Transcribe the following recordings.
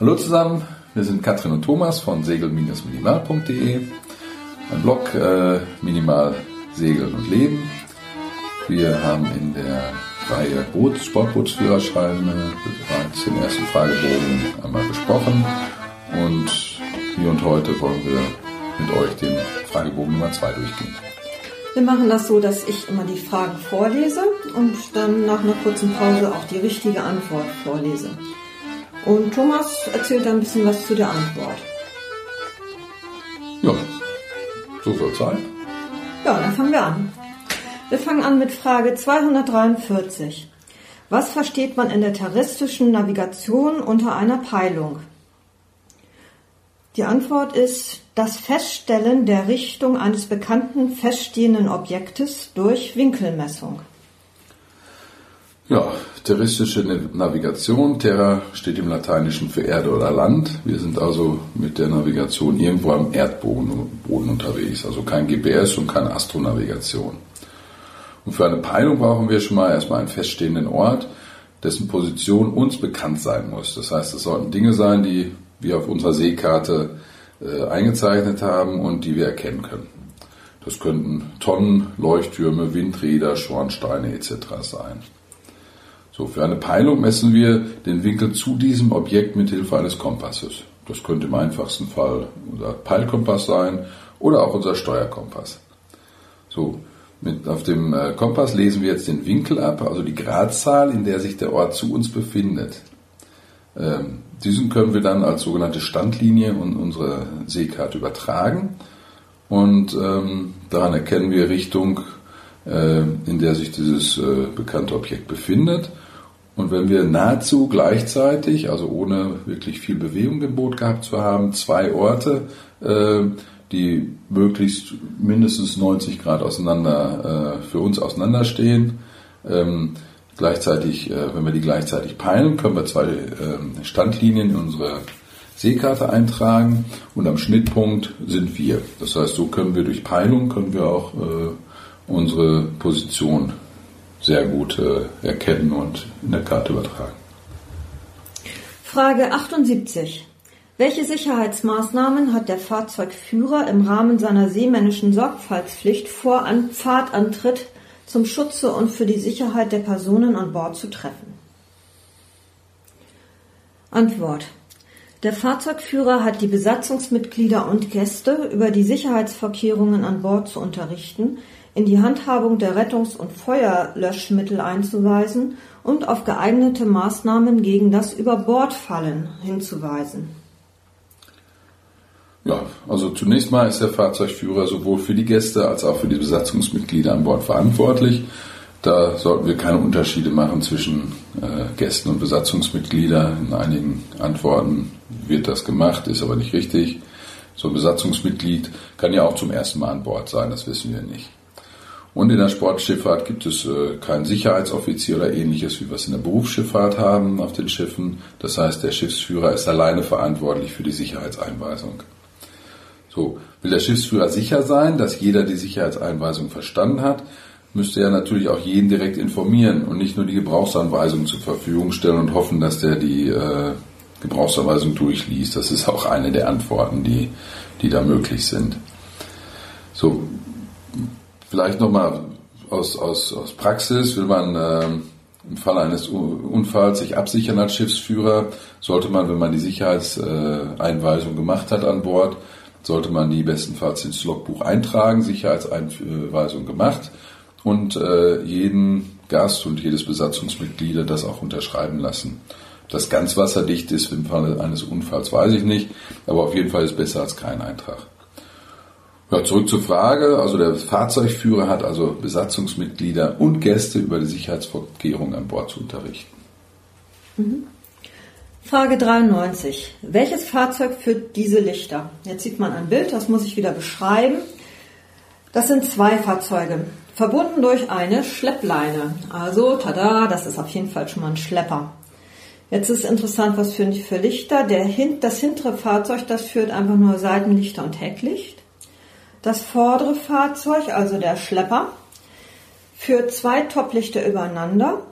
Hallo zusammen, wir sind Katrin und Thomas von segel-minimal.de, ein Blog äh, Minimal Segeln und Leben. Wir haben in der Reihe Boots, Sportbootsführerscheine bereits den ersten Fragebogen einmal besprochen und hier und heute wollen wir mit euch den Fragebogen Nummer 2 durchgehen. Wir machen das so, dass ich immer die Fragen vorlese und dann nach einer kurzen Pause auch die richtige Antwort vorlese. Und Thomas erzählt ein bisschen was zu der Antwort. Ja, so soll es sein. Ja, dann fangen wir an. Wir fangen an mit Frage 243. Was versteht man in der terrestrischen Navigation unter einer Peilung? Die Antwort ist das Feststellen der Richtung eines bekannten feststehenden Objektes durch Winkelmessung. Ja, terrestische Navigation. Terra steht im Lateinischen für Erde oder Land. Wir sind also mit der Navigation irgendwo am Erdboden Boden unterwegs. Also kein GPS und keine Astronavigation. Und für eine Peilung brauchen wir schon mal erstmal einen feststehenden Ort, dessen Position uns bekannt sein muss. Das heißt, es sollten Dinge sein, die wir auf unserer Seekarte äh, eingezeichnet haben und die wir erkennen können. Das könnten Tonnen, Leuchttürme, Windräder, Schornsteine etc. sein. So, für eine Peilung messen wir den Winkel zu diesem Objekt mit Hilfe eines Kompasses. Das könnte im einfachsten Fall unser Peilkompass sein oder auch unser Steuerkompass. So, mit, auf dem äh, Kompass lesen wir jetzt den Winkel ab, also die Gradzahl, in der sich der Ort zu uns befindet. Ähm, diesen können wir dann als sogenannte Standlinie in unsere Seekarte übertragen und ähm, daran erkennen wir Richtung, äh, in der sich dieses äh, bekannte Objekt befindet und wenn wir nahezu gleichzeitig, also ohne wirklich viel Bewegung im Boot gehabt zu haben, zwei Orte, äh, die möglichst mindestens 90 Grad auseinander, äh, für uns auseinanderstehen, ähm, gleichzeitig, äh, wenn wir die gleichzeitig peilen, können wir zwei ähm, Standlinien in unsere Seekarte eintragen und am Schnittpunkt sind wir. Das heißt, so können wir durch Peilung können wir auch unsere Position sehr gut äh, erkennen und in der Karte übertragen. Frage 78. Welche Sicherheitsmaßnahmen hat der Fahrzeugführer im Rahmen seiner seemännischen Sorgfaltspflicht vor an Fahrtantritt zum Schutze und für die Sicherheit der Personen an Bord zu treffen? Antwort. Der Fahrzeugführer hat die Besatzungsmitglieder und Gäste über die Sicherheitsvorkehrungen an Bord zu unterrichten, in die Handhabung der Rettungs- und Feuerlöschmittel einzuweisen und auf geeignete Maßnahmen gegen das Überbordfallen hinzuweisen. Ja, also zunächst mal ist der Fahrzeugführer sowohl für die Gäste als auch für die Besatzungsmitglieder an Bord verantwortlich. Da sollten wir keine Unterschiede machen zwischen äh, Gästen und Besatzungsmitgliedern. In einigen Antworten wird das gemacht, ist aber nicht richtig. So ein Besatzungsmitglied kann ja auch zum ersten Mal an Bord sein, das wissen wir nicht. Und in der Sportschifffahrt gibt es äh, keinen Sicherheitsoffizier oder ähnliches, wie wir es in der Berufsschifffahrt haben auf den Schiffen. Das heißt, der Schiffsführer ist alleine verantwortlich für die Sicherheitseinweisung. So, will der Schiffsführer sicher sein, dass jeder die Sicherheitseinweisung verstanden hat, müsste er natürlich auch jeden direkt informieren und nicht nur die Gebrauchsanweisung zur Verfügung stellen und hoffen, dass der die äh, Gebrauchsanweisung durchliest. Das ist auch eine der Antworten, die, die da möglich sind. So, Vielleicht nochmal aus, aus, aus Praxis, will man äh, im Falle eines Unfalls sich absichern als Schiffsführer, sollte man, wenn man die Sicherheitseinweisung gemacht hat an Bord, sollte man die bestenfalls ins Logbuch eintragen, Sicherheitseinweisung gemacht und äh, jeden Gast und jedes Besatzungsmitglied das auch unterschreiben lassen. Das ganz wasserdicht ist im Falle eines Unfalls, weiß ich nicht, aber auf jeden Fall ist besser als kein Eintrag. Ja, zurück zur Frage. Also der Fahrzeugführer hat also Besatzungsmitglieder und Gäste über die Sicherheitsvorkehrungen an Bord zu unterrichten. Mhm. Frage 93. Welches Fahrzeug führt diese Lichter? Jetzt sieht man ein Bild, das muss ich wieder beschreiben. Das sind zwei Fahrzeuge, verbunden durch eine Schleppleine. Also, tada, das ist auf jeden Fall schon mal ein Schlepper. Jetzt ist interessant, was für, für Lichter. Der, das hintere Fahrzeug, das führt einfach nur Seitenlichter und Hecklicht. Das vordere Fahrzeug, also der Schlepper, führt zwei Toplichter übereinander,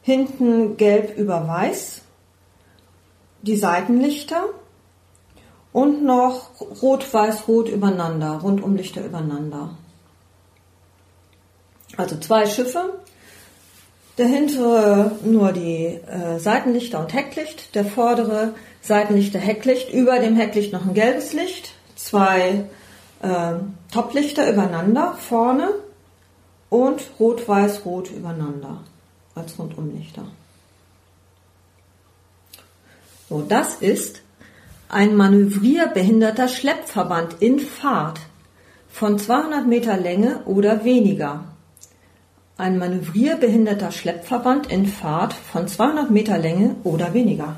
hinten gelb über weiß. die Seitenlichter und noch Rot-Weiß-Rot übereinander, Rundumlichter übereinander. Also zwei Schiffe, der hintere nur die äh, Seitenlichter und Hecklicht, der vordere Seitenlichter, Hecklicht, über dem Hecklicht noch ein gelbes Licht, zwei äh, Toplichter übereinander vorne und rot-weiß-rot übereinander als Rundumlichter. So, das ist ein manövrierbehinderter Schleppverband in Fahrt von 200 Meter Länge oder weniger ein manövrierbehinderter Schleppverband in Fahrt von 200 Meter Länge oder weniger.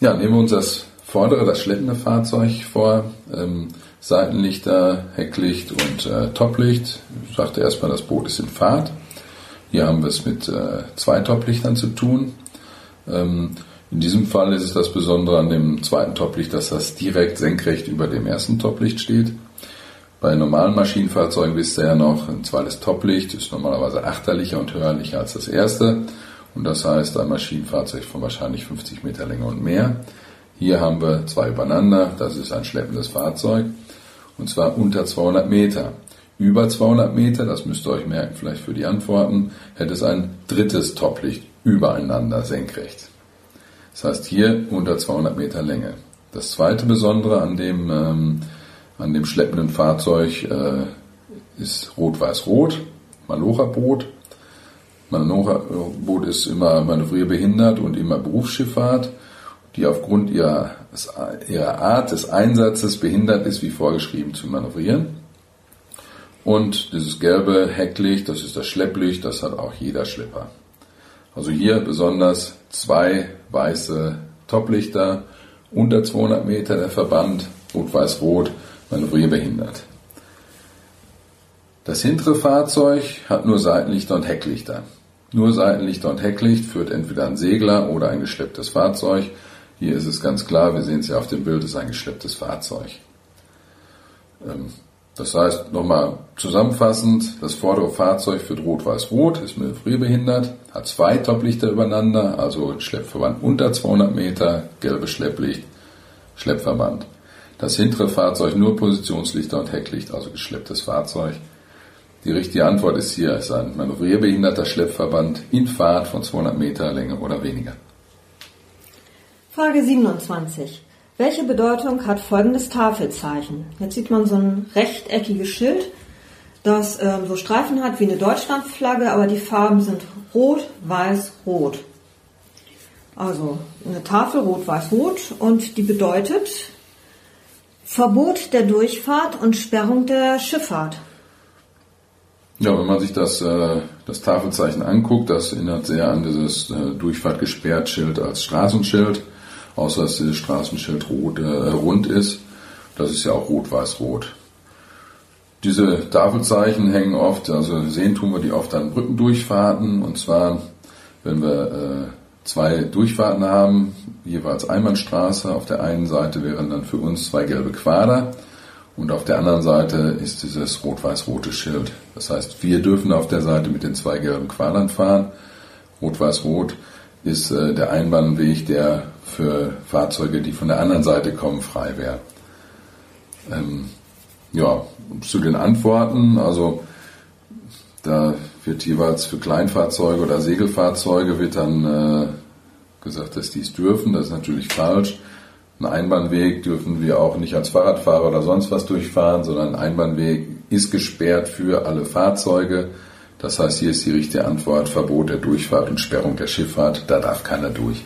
Ja, nehmen wir uns das vordere, das schleppende Fahrzeug vor. Ähm, Seitenlichter, Hecklicht und äh, Toplicht. Ich sagte erstmal, das Boot ist in Fahrt. Hier haben wir es mit äh, zwei Toplichtern zu tun. Ähm, in diesem Fall ist es das Besondere an dem zweiten Toplicht, dass das direkt senkrecht über dem ersten Toplicht steht. Bei normalen Maschinenfahrzeugen wisst ihr ja noch, ein zweites Toplicht ist normalerweise achterlicher und hörlicher als das erste. Und das heißt ein Maschinenfahrzeug von wahrscheinlich 50 Meter Länge und mehr. Hier haben wir zwei übereinander, das ist ein schleppendes Fahrzeug. Und zwar unter 200 Meter. Über 200 Meter, das müsst ihr euch merken vielleicht für die Antworten, hätte es ein drittes Toplicht übereinander senkrecht. Das heißt hier unter 200 Meter Länge. Das zweite Besondere an dem ähm, an dem schleppenden Fahrzeug äh, ist Rot-Weiß-Rot, Malocha-Boot. Malocha-Boot ist immer manövrierbehindert und immer Berufsschifffahrt, die aufgrund ihrer, ihrer Art des Einsatzes behindert ist, wie vorgeschrieben, zu manövrieren. Und dieses gelbe Hecklicht, das ist das Schlepplicht, das hat auch jeder Schlepper. Also hier besonders zwei weiße Toplichter, unter 200 Meter der Verband, rot-weiß-rot, manövrierbehindert. Das hintere Fahrzeug hat nur Seitenlichter und Hecklichter. Nur Seitenlichter und Hecklicht führt entweder ein Segler oder ein geschlepptes Fahrzeug. Hier ist es ganz klar, wir sehen es ja auf dem Bild, es ist ein geschlepptes Fahrzeug. Ähm, das heißt, nochmal zusammenfassend, das vordere Fahrzeug führt rot-weiß-rot, ist manövrierbehindert, hat zwei Toplichter übereinander, also Schleppverband unter 200 Meter, gelbes Schlepplicht, Schleppverband. Das hintere Fahrzeug nur Positionslichter und Hecklicht, also geschlepptes Fahrzeug. Die richtige Antwort ist hier, es ist ein manövrierbehinderter Schleppverband in Fahrt von 200 Meter Länge oder weniger. Frage 27. Welche Bedeutung hat folgendes Tafelzeichen? Jetzt sieht man so ein rechteckiges Schild, das äh, so Streifen hat wie eine Deutschlandflagge, aber die Farben sind rot, weiß, rot. Also eine Tafel rot, weiß, rot und die bedeutet, Verbot der Durchfahrt und Sperrung der Schifffahrt. Ja, wenn man sich das, äh, das Tafelzeichen anguckt, das erinnert sehr an dieses äh, Durchfahrt gesperrt Schild als Straßenschild, außer dass dieses Straßenschild rot, äh, rund ist. Das ist ja auch rot-weiß-rot. Diese Tafelzeichen hängen oft, also sehen tun wir die oft an Brückendurchfahrten, und zwar, wenn wir zwei Durchfahrten haben, jeweils Einbahnstraße. Auf der einen Seite wären dann für uns zwei gelbe Quader und auf der anderen Seite ist dieses rot-weiß-rote Schild. Das heißt, wir dürfen auf der Seite mit den zwei gelben Quadern fahren. Rot-weiß-rot ist äh, der Einbahnweg, der für Fahrzeuge, die von der anderen Seite kommen, frei wäre. Ähm, ja, zu den Antworten, also da wird jeweils für Kleinfahrzeuge oder Segelfahrzeuge wird dann äh, gesagt, dass die es dürfen. Das ist natürlich falsch. Ein Einbahnweg dürfen wir auch nicht als Fahrradfahrer oder sonst was durchfahren, sondern ein Einbahnweg ist gesperrt für alle Fahrzeuge. Das heißt, hier ist die richtige Antwort Verbot der Durchfahrt und Sperrung der Schifffahrt. Da darf keiner durch.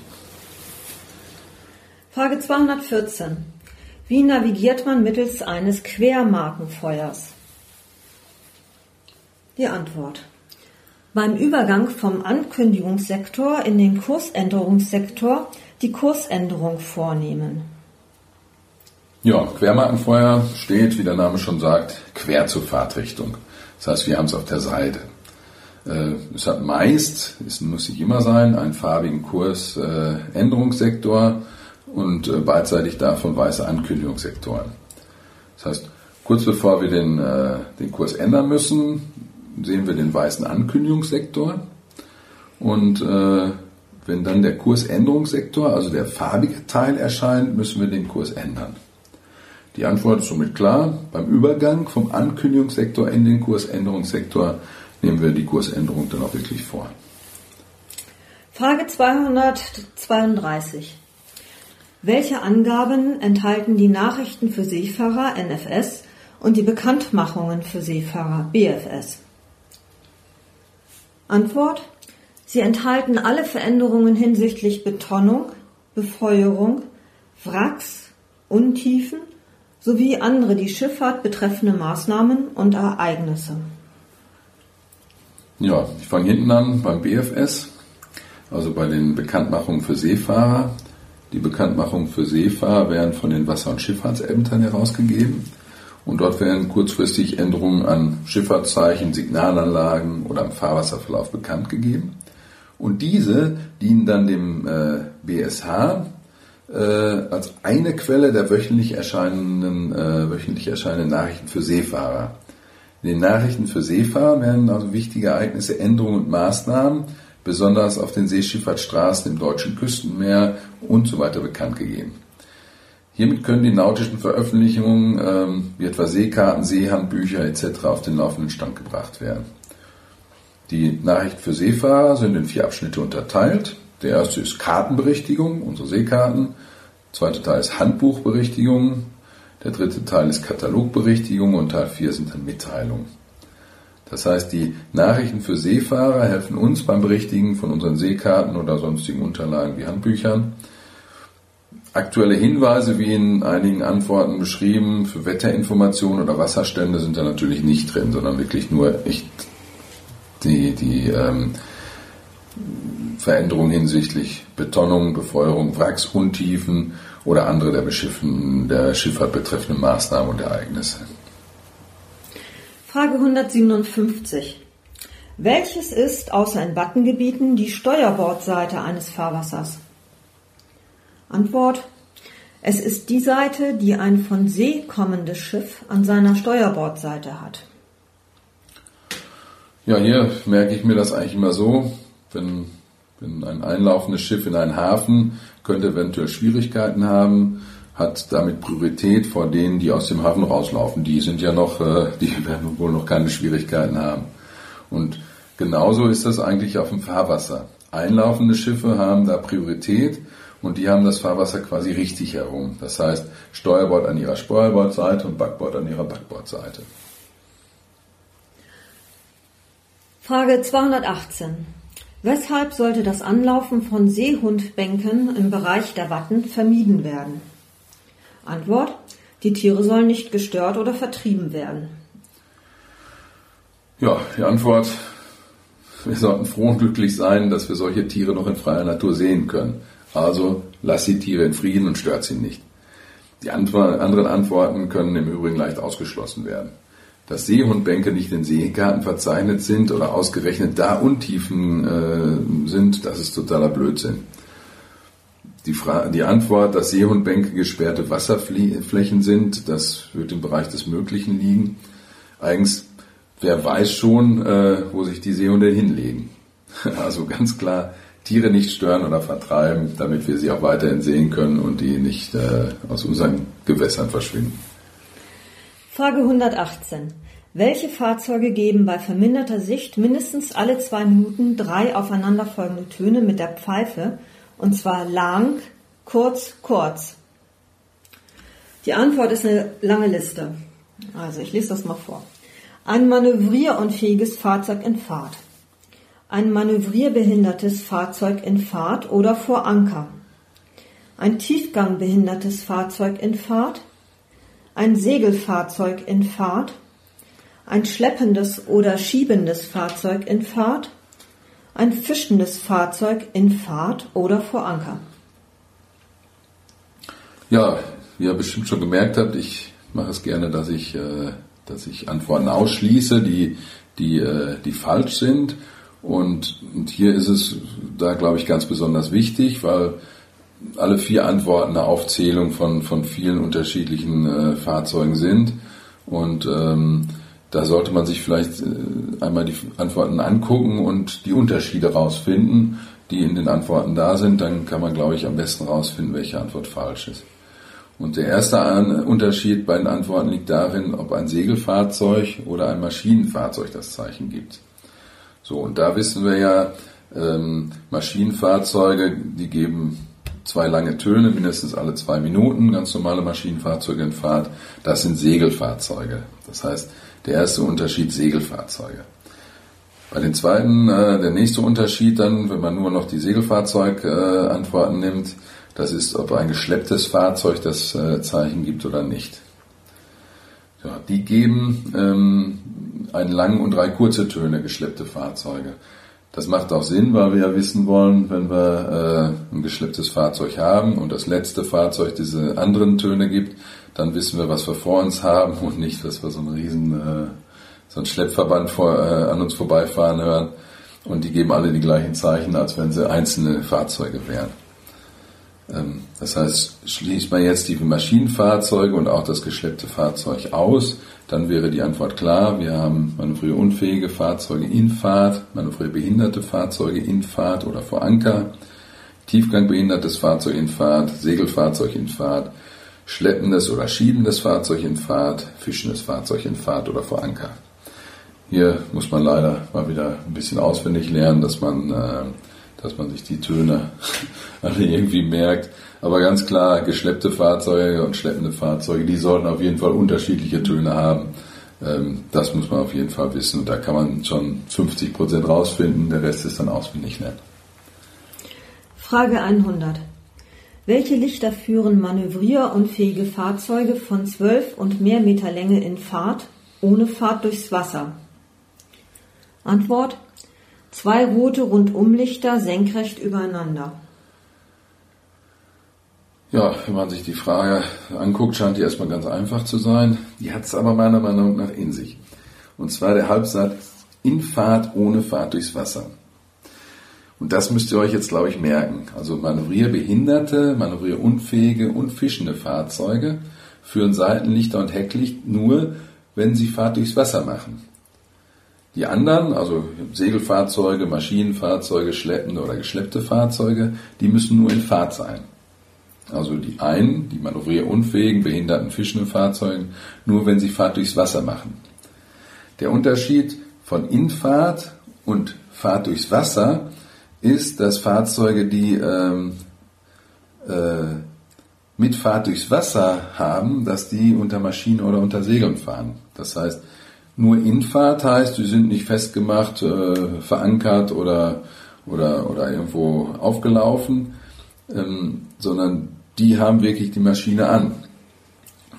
Frage 214. Wie navigiert man mittels eines Quermarkenfeuers? Die Antwort. Beim Übergang vom Ankündigungssektor in den Kursänderungssektor die Kursänderung vornehmen. Ja, Quermarkenfeuer steht, wie der Name schon sagt, quer zur Fahrtrichtung. Das heißt, wir haben es auf der Seite. Äh, es hat meist, es muss nicht immer sein, einen farbigen Kursänderungssektor und äh, beidseitig davon weiße Ankündigungssektoren. Das heißt, kurz bevor wir den, äh, den Kurs ändern müssen, sehen wir den weißen Ankündigungssektor und äh, wenn dann der Kursänderungssektor, also der farbige Teil erscheint, müssen wir den Kurs ändern. Die Antwort ist somit klar. Beim Übergang vom Ankündigungssektor in den Kursänderungssektor nehmen wir die Kursänderung dann auch wirklich vor. Frage 232. Welche Angaben enthalten die Nachrichten für Seefahrer NFS und die Bekanntmachungen für Seefahrer BFS? Antwort. Sie enthalten alle Veränderungen hinsichtlich Betonung, Befeuerung, Wracks, Untiefen sowie andere die Schifffahrt betreffende Maßnahmen und Ereignisse. Ja, ich fange hinten an beim BFS, also bei den Bekanntmachungen für Seefahrer. Die Bekanntmachungen für Seefahrer werden von den Wasser- und Schifffahrtsämtern herausgegeben. Und dort werden kurzfristig Änderungen an Schifffahrtszeichen, Signalanlagen oder am Fahrwasserverlauf bekannt gegeben. Und diese dienen dann dem äh, BSH äh, als eine Quelle der wöchentlich erscheinenden, äh, wöchentlich erscheinenden Nachrichten für Seefahrer. In den Nachrichten für Seefahrer werden also wichtige Ereignisse, Änderungen und Maßnahmen, besonders auf den Seeschifffahrtsstraßen im deutschen Küstenmeer und so weiter bekannt gegeben. Hiermit können die nautischen Veröffentlichungen, ähm, wie etwa Seekarten, Seehandbücher etc. auf den laufenden Stand gebracht werden. Die Nachrichten für Seefahrer sind in vier Abschnitte unterteilt. Der erste ist Kartenberichtigung, unsere Seekarten. Der zweite Teil ist Handbuchberichtigung. Der dritte Teil ist Katalogberichtigung und Teil 4 sind dann Mitteilungen. Das heißt, die Nachrichten für Seefahrer helfen uns beim Berichtigen von unseren Seekarten oder sonstigen Unterlagen wie Handbüchern. Aktuelle Hinweise, wie in einigen Antworten beschrieben, für Wetterinformationen oder Wasserstände sind da natürlich nicht drin, sondern wirklich nur echt die, die ähm, Veränderungen hinsichtlich Betonung, Befeuerung, Wracks, Untiefen oder andere der, der Schifffahrt betreffenden Maßnahmen und Ereignisse. Frage 157. Welches ist außer in Battengebieten die Steuerbordseite eines Fahrwassers? Antwort. Es ist die Seite, die ein von See kommendes Schiff an seiner Steuerbordseite hat. Ja, hier merke ich mir das eigentlich immer so, wenn, wenn ein einlaufendes Schiff in einen Hafen könnte eventuell Schwierigkeiten haben, hat damit Priorität vor denen, die aus dem Hafen rauslaufen. Die sind ja noch, äh, die werden wohl noch keine Schwierigkeiten haben. Und genauso ist das eigentlich auf dem Fahrwasser. Einlaufende Schiffe haben da Priorität und die haben das Fahrwasser quasi richtig herum. Das heißt, Steuerbord an ihrer Steuerbordseite und Backbord an ihrer Backbordseite. Frage 218. Weshalb sollte das Anlaufen von Seehundbänken im Bereich der Watten vermieden werden? Antwort. Die Tiere sollen nicht gestört oder vertrieben werden. Ja, die Antwort. Wir sollten froh und glücklich sein, dass wir solche Tiere noch in freier Natur sehen können. Also lass die Tiere in Frieden und stört sie nicht. Die anderen Antworten können im Übrigen leicht ausgeschlossen werden. Dass Seehundbänke nicht in Seekarten verzeichnet sind oder ausgerechnet da Untiefen äh, sind, das ist totaler Blödsinn. Die, die Antwort, dass Seehundbänke gesperrte Wasserflächen sind, das wird im Bereich des Möglichen liegen. Eigens, wer weiß schon, äh, wo sich die Seehunde hinlegen. Also ganz klar, Tiere nicht stören oder vertreiben, damit wir sie auch weiterhin sehen können und die nicht äh, aus unseren Gewässern verschwinden. Frage 118. Welche Fahrzeuge geben bei verminderter Sicht mindestens alle zwei Minuten drei aufeinanderfolgende Töne mit der Pfeife, und zwar lang, kurz, kurz? Die Antwort ist eine lange Liste. Also ich lese das mal vor. Ein manövrierunfähiges Fahrzeug in Fahrt ein manövrierbehindertes Fahrzeug in Fahrt oder vor Anker, ein tiefgangbehindertes Fahrzeug in Fahrt, ein Segelfahrzeug in Fahrt, ein schleppendes oder schiebendes Fahrzeug in Fahrt, ein fischendes Fahrzeug in Fahrt oder vor Anker. Ja, wie ihr bestimmt schon gemerkt habt, ich mache es gerne, dass ich, äh, dass ich Antworten ausschließe, die, die, äh, die falsch sind und, und hier ist es da, glaube ich, ganz besonders wichtig, weil alle vier Antworten eine Aufzählung von, von vielen unterschiedlichen äh, Fahrzeugen sind. Und ähm, da sollte man sich vielleicht äh, einmal die Antworten angucken und die Unterschiede rausfinden, die in den Antworten da sind. Dann kann man, glaube ich, am besten rausfinden, welche Antwort falsch ist. Und der erste Unterschied bei den Antworten liegt darin, ob ein Segelfahrzeug oder ein Maschinenfahrzeug das Zeichen gibt. So, und da wissen wir ja, ähm, Maschinenfahrzeuge, die geben zwei lange Töne, mindestens alle zwei Minuten, ganz normale Maschinenfahrzeuge in Fahrt. Das sind Segelfahrzeuge. Das heißt, der erste Unterschied Segelfahrzeuge. Bei den zweiten, äh, der nächste Unterschied dann, wenn man nur noch die Segelfahrzeugantworten äh, nimmt, das ist, ob ein geschlepptes Fahrzeug das äh, Zeichen gibt oder nicht. Ja, die geben ähm, einen langen und drei kurze Töne, geschleppte Fahrzeuge. Das macht auch Sinn, weil wir ja wissen wollen, wenn wir äh, ein geschlepptes Fahrzeug haben und das letzte Fahrzeug diese anderen Töne gibt, dann wissen wir, was wir vor uns haben und nicht, dass wir so einen riesen, äh, so einen Schleppverband vor, äh, an uns vorbeifahren hören. Und die geben alle die gleichen Zeichen, als wenn sie einzelne Fahrzeuge wären. Ähm, das heißt, schließt man jetzt die Maschinenfahrzeuge und auch das geschleppte Fahrzeug aus, dann wäre die Antwort klar. Wir haben manövrierunfähige Fahrzeuge in Fahrt, manövrierbehinderte Fahrzeuge in Fahrt oder vor Anker, tiefgangbehindertes Fahrzeug in Fahrt, Segelfahrzeug in Fahrt, schleppendes oder schiebendes Fahrzeug in Fahrt, fischendes Fahrzeug in Fahrt oder vor Anker. Hier muss man leider mal wieder ein bisschen auswendig lernen, dass man, äh, dass man sich die Töne alle irgendwie merkt. Aber ganz klar, geschleppte Fahrzeuge und schleppende Fahrzeuge, die sollten auf jeden Fall unterschiedliche Töne haben. Ähm, das muss man auf jeden Fall wissen. Und da kann man schon 50 Prozent rausfinden. Der Rest ist dann auswendig lernen. Frage 100. Welche Lichter führen manövrierunfähige Fahrzeuge von 12 und mehr Meter Länge in Fahrt ohne Fahrt durchs Wasser? Antwort. Zwei rote Rundumlichter senkrecht übereinander. Ja, wenn man sich die Frage anguckt, scheint die erstmal ganz einfach zu sein. Die hat es aber meiner Meinung nach in sich. Und zwar der Halbsatz in Fahrt ohne Fahrt durchs Wasser. Und das müsst ihr euch jetzt, glaube ich, merken. Also manövrierbehinderte, manövrierunfähige und fischende Fahrzeuge führen Seitenlichter und Hecklicht nur, wenn sie Fahrt durchs Wasser machen. Die anderen, also Segelfahrzeuge, Maschinenfahrzeuge, schleppende oder geschleppte Fahrzeuge, die müssen nur in Fahrt sein. Also die einen, die manövrierunfähigen, behinderten, fischenden Fahrzeugen, nur wenn sie Fahrt durchs Wasser machen. Der Unterschied von Infahrt und Fahrt durchs Wasser ist, dass Fahrzeuge, die ähm, äh, mit Fahrt durchs Wasser haben, dass die unter Maschinen oder unter Segeln fahren. Das heißt, nur Infahrt heißt, sie sind nicht festgemacht, äh, verankert oder, oder, oder irgendwo aufgelaufen, ähm, sondern die haben wirklich die Maschine an.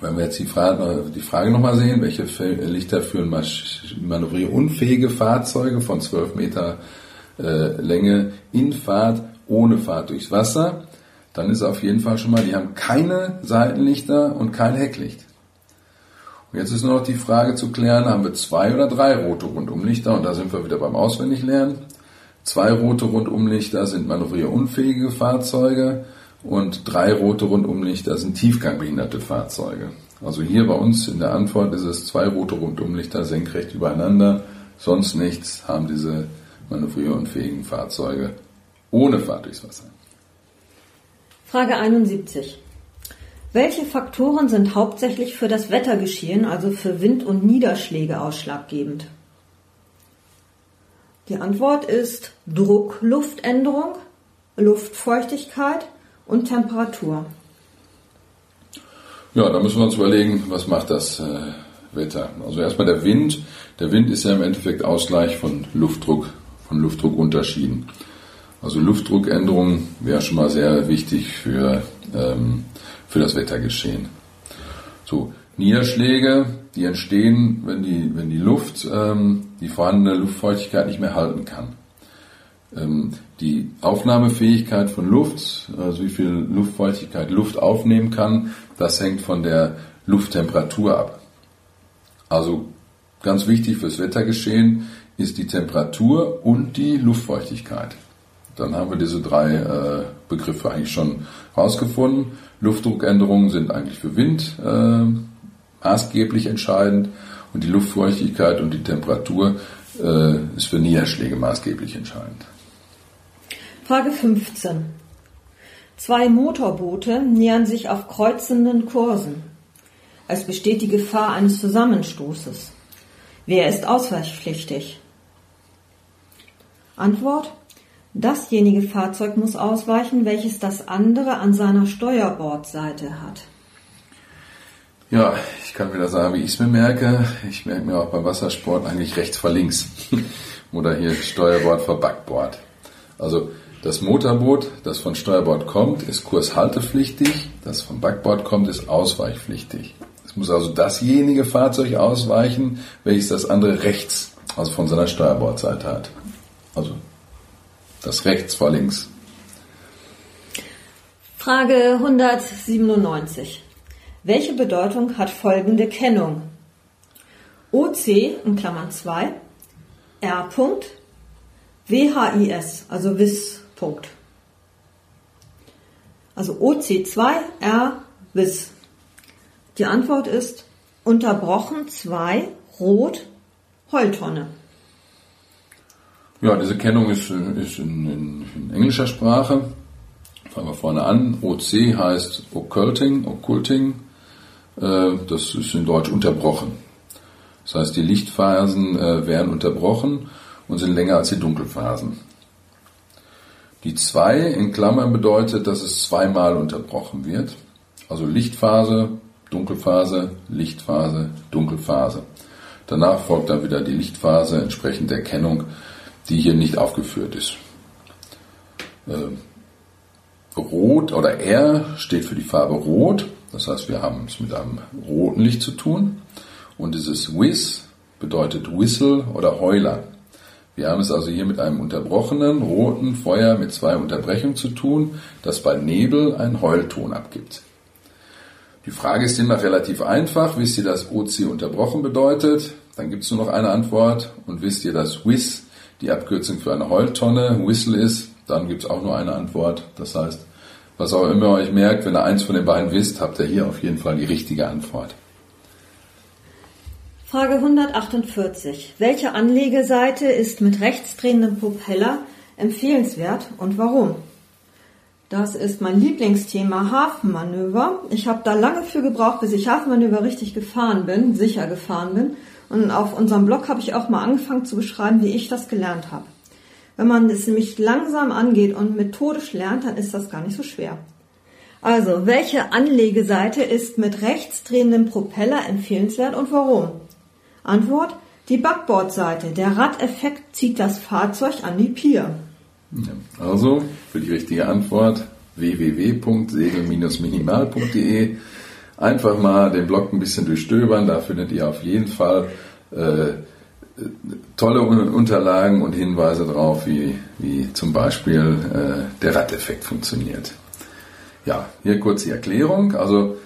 Wenn wir jetzt die Frage, die Frage nochmal sehen, welche Lichter führen manövrierunfähige Fahrzeuge von 12 Meter äh, Länge in Fahrt, ohne Fahrt durchs Wasser, dann ist auf jeden Fall schon mal, die haben keine Seitenlichter und kein Hecklicht. Jetzt ist nur noch die Frage zu klären, haben wir zwei oder drei rote Rundumlichter und da sind wir wieder beim Auswendiglernen. Zwei rote Rundumlichter sind manövrierunfähige Fahrzeuge und drei rote Rundumlichter sind tiefgangbehinderte Fahrzeuge. Also hier bei uns in der Antwort ist es zwei rote Rundumlichter senkrecht übereinander, sonst nichts haben diese manövrierunfähigen Fahrzeuge ohne Fahrt durchs Wasser. Frage 71. Welche Faktoren sind hauptsächlich für das Wettergeschehen, also für Wind und Niederschläge ausschlaggebend? Die Antwort ist Druckluftänderung, Luftfeuchtigkeit, und Temperatur. Ja, da müssen wir uns überlegen, was macht das äh, Wetter. Also erstmal der Wind. Der Wind ist ja im Endeffekt Ausgleich von Luftdruck, von Luftdruckunterschieden. Also Luftdruckänderung wäre schon mal sehr wichtig für, ähm, für das Wettergeschehen. So, Niederschläge, die entstehen, wenn die, wenn die Luft ähm, die vorhandene Luftfeuchtigkeit nicht mehr halten kann. Ähm, die Aufnahmefähigkeit von Luft, also wie viel Luftfeuchtigkeit Luft aufnehmen kann, das hängt von der Lufttemperatur ab. Also ganz wichtig fürs Wettergeschehen ist die Temperatur und die Luftfeuchtigkeit. Dann haben wir diese drei äh, Begriffe eigentlich schon rausgefunden. Luftdruckänderungen sind eigentlich für Wind äh, maßgeblich entscheidend und die Luftfeuchtigkeit und die Temperatur äh, ist für Niederschläge maßgeblich entscheidend. Frage 15. Zwei Motorboote nähern sich auf kreuzenden Kursen. Es besteht die Gefahr eines Zusammenstoßes. Wer ist ausweichpflichtig? Antwort. Dasjenige Fahrzeug muss ausweichen, welches das andere an seiner Steuerbordseite hat. Ja, ich kann wieder sagen, wie ich es mir merke. Ich merke mir auch beim Wassersport eigentlich rechts vor links. Oder hier Steuerbord vor Backbord. Also das Motorboot, das von Steuerbord kommt, ist kurshaltepflichtig. Das vom Backbord kommt, ist ausweichpflichtig. Es muss also dasjenige Fahrzeug ausweichen, welches das andere rechts, also von seiner Steuerbordseite hat. Also das rechts vor links. Frage 197. Welche Bedeutung hat folgende Kennung? OC in Klammern 2, R. WHIS, also WIS. Punkt. Also OC2, R, WIS. Die Antwort ist unterbrochen 2, rot, Heultonne. Ja, diese Kennung ist, ist in, in, in, englischer Sprache. Fangen wir vorne an. OC heißt Occulting, Occulting. Äh, das ist in Deutsch unterbrochen. Das heißt, die Lichtphasen äh, werden unterbrochen und sind länger als die Dunkelphasen. Die 2 in Klammern bedeutet, dass es zweimal unterbrochen wird. Also Lichtphase, Dunkelphase, Lichtphase, Dunkelphase. Danach folgt dann wieder die Lichtphase entsprechend der Kennung die hier nicht aufgeführt ist. Ähm, Rot oder R steht für die Farbe Rot. Das heißt, wir haben es mit einem roten Licht zu tun. Und dieses Whiz bedeutet Whistle oder Heuler. Wir haben es also hier mit einem unterbrochenen roten Feuer mit zwei Unterbrechungen zu tun, das bei Nebel einen Heulton abgibt. Die Frage ist immer relativ einfach. Wisst ihr, dass OC unterbrochen bedeutet? Dann gibt es nur noch eine Antwort. Und wisst ihr, dass Whiz die Abkürzung für eine Heultonne Whistle ist, dann gibt es auch nur eine Antwort. Das heißt, was auch immer euch merkt, wenn ihr eins von den beiden wisst, habt ihr hier auf jeden Fall die richtige Antwort. Frage 148. Welche Anlegeseite ist mit rechtsdrehendem Propeller empfehlenswert und warum? Das ist mein Lieblingsthema Hafenmanöver. Ich habe da lange für gebraucht, bis ich Hafenmanöver richtig gefahren bin, sicher gefahren bin. Und auf unserem Blog habe ich auch mal angefangen zu beschreiben, wie ich das gelernt habe. Wenn man es nämlich langsam angeht und methodisch lernt, dann ist das gar nicht so schwer. Also, welche Anlegeseite ist mit rechtsdrehendem Propeller empfehlenswert und warum? Antwort, die Backbordseite. Der Radeffekt zieht das Fahrzeug an die Pier. Also, für die richtige Antwort www.segel-minimal.de einfach mal den Blog ein bisschen durchstöbern. Da findet ihr auf jeden Fall äh, tolle Unterlagen und Hinweise drauf, wie, wie zum Beispiel äh, der Radeffekt funktioniert. Ja, hier kurz die Erklärung. Also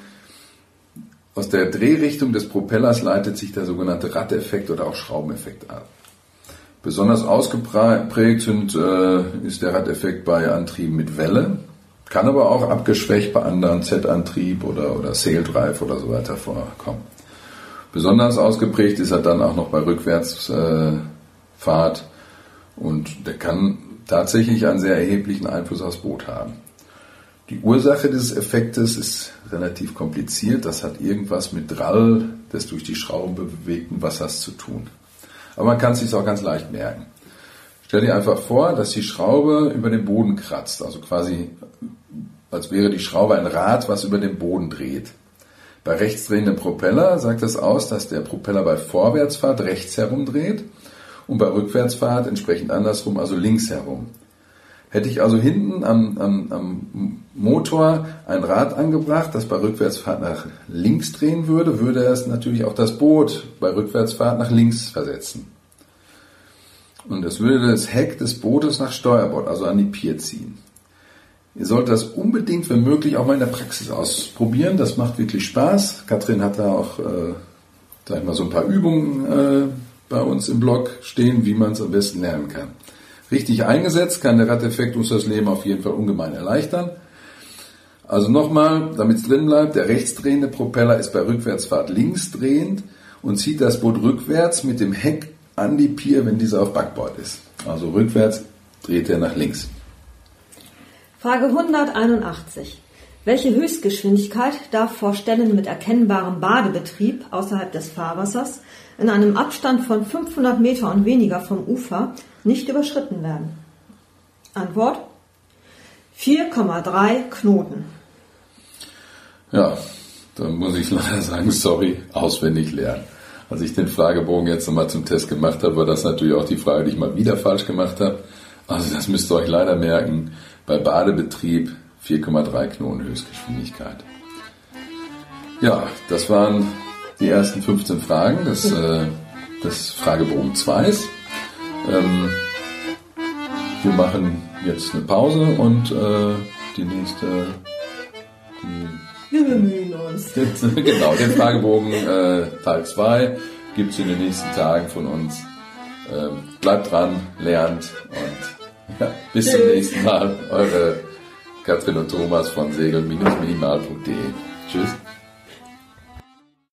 aus der Drehrichtung des Propellers leitet sich der sogenannte Radeffekt oder auch Schraubeneffekt ab. Besonders ausgeprägt sind, äh, ist der Radeffekt bei Antrieben mit Welle. Kann aber auch abgeschwächt bei anderen Z-Antrieb oder, oder Sail Drive oder so weiter vorkommen. Besonders ausgeprägt ist er dann auch noch bei Rückwärtsfahrt und der kann tatsächlich einen sehr erheblichen Einfluss aufs Boot haben. Die Ursache dieses Effektes ist relativ kompliziert. Das hat irgendwas mit Drall des durch die Schrauben bewegten Wassers zu tun. Aber man kann es sich auch ganz leicht merken. Stell dir einfach vor, dass die Schraube über den Boden kratzt, also quasi als wäre die Schraube ein Rad, was über den Boden dreht. Bei rechtsdrehendem Propeller sagt das aus, dass der Propeller bei Vorwärtsfahrt rechts herum dreht und bei Rückwärtsfahrt entsprechend andersrum, also links herum. Hätte ich also hinten am, am, am Motor ein Rad angebracht, das bei Rückwärtsfahrt nach links drehen würde, würde es natürlich auch das Boot bei Rückwärtsfahrt nach links versetzen. Und es würde das Heck des Bootes nach Steuerbord, also an die Pier ziehen. Ihr solltet das unbedingt, wenn möglich, auch mal in der Praxis ausprobieren. Das macht wirklich Spaß. Katrin hat da auch, äh, sag ich mal, so ein paar Übungen äh, bei uns im Blog stehen, wie man es am besten lernen kann. Richtig eingesetzt kann der Radeffekt uns das Leben auf jeden Fall ungemein erleichtern. Also nochmal, damit es drin bleibt, der rechtsdrehende Propeller ist bei Rückwärtsfahrt linksdrehend und zieht das Boot rückwärts mit dem Heck an die Pier, wenn dieser auf Backbord ist. Also rückwärts dreht er nach links. Frage 181. Welche Höchstgeschwindigkeit darf vor Stellen mit erkennbarem Badebetrieb außerhalb des Fahrwassers in einem Abstand von 500 Meter und weniger vom Ufer nicht überschritten werden? Antwort 4,3 Knoten. Ja, da muss ich leider sagen, sorry, auswendig lernen. Als ich den Fragebogen jetzt nochmal zum Test gemacht habe, war das natürlich auch die Frage, die ich mal wieder falsch gemacht habe. Also das müsst ihr euch leider merken. Bei Badebetrieb 4,3 Knoten Höchstgeschwindigkeit. Ja, das waren die ersten 15 Fragen des, äh, des Fragebogen 2. Ähm, wir machen jetzt eine Pause und äh, die nächste. Die wir bemühen uns. genau, den Fragebogen äh, Teil 2 gibt es in den nächsten Tagen von uns. Ähm, bleibt dran, lernt und ja, bis zum nächsten Mal. Eure Katrin und Thomas von segel-minimal.de. Tschüss.